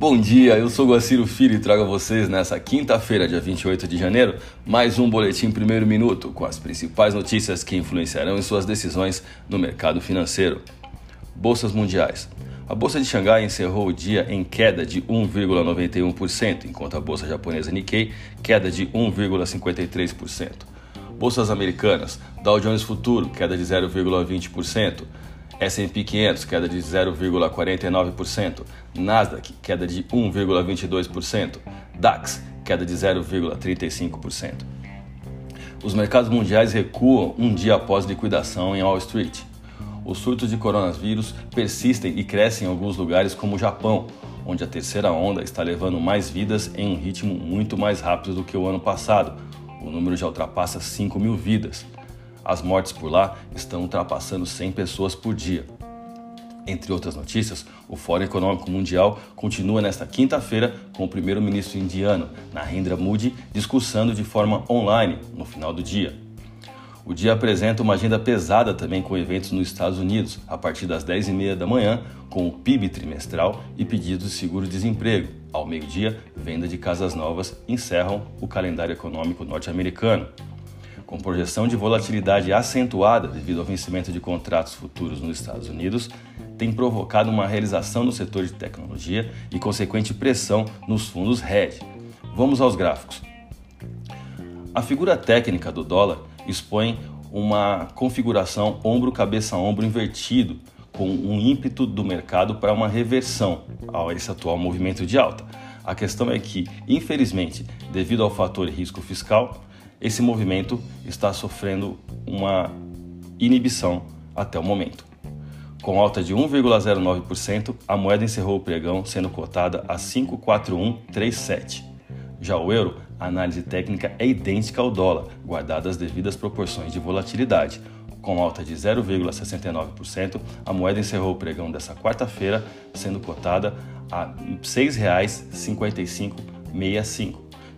Bom dia, eu sou Guaciro Filho e trago a vocês nessa quinta-feira, dia 28 de janeiro, mais um boletim primeiro minuto com as principais notícias que influenciarão em suas decisões no mercado financeiro. Bolsas mundiais. A bolsa de Xangai encerrou o dia em queda de 1,91%, enquanto a bolsa japonesa Nikkei queda de 1,53%. Bolsas americanas. Dow Jones Futuro queda de 0,20%. S&P 500, queda de 0,49%, Nasdaq, queda de 1,22%, DAX, queda de 0,35%. Os mercados mundiais recuam um dia após liquidação em Wall Street. Os surtos de coronavírus persistem e crescem em alguns lugares como o Japão, onde a terceira onda está levando mais vidas em um ritmo muito mais rápido do que o ano passado. O número já ultrapassa 5 mil vidas. As mortes por lá estão ultrapassando 100 pessoas por dia. Entre outras notícias, o Fórum Econômico Mundial continua nesta quinta-feira com o primeiro-ministro indiano, Narendra Modi, discursando de forma online no final do dia. O dia apresenta uma agenda pesada também com eventos nos Estados Unidos, a partir das 10h30 da manhã, com o PIB trimestral e pedidos de seguro-desemprego. Ao meio-dia, venda de casas novas encerram o calendário econômico norte-americano com projeção de volatilidade acentuada devido ao vencimento de contratos futuros nos Estados Unidos, tem provocado uma realização no setor de tecnologia e consequente pressão nos fundos hedge. Vamos aos gráficos. A figura técnica do dólar expõe uma configuração ombro-cabeça-ombro invertido, com um ímpeto do mercado para uma reversão a esse atual movimento de alta. A questão é que, infelizmente, devido ao fator risco fiscal, esse movimento está sofrendo uma inibição até o momento. Com alta de 1,09%, a moeda encerrou o pregão sendo cotada a 54137. Já o euro, a análise técnica é idêntica ao dólar, guardadas as devidas proporções de volatilidade. Com alta de 0,69%, a moeda encerrou o pregão dessa quarta-feira sendo cotada a R$ 6,5565.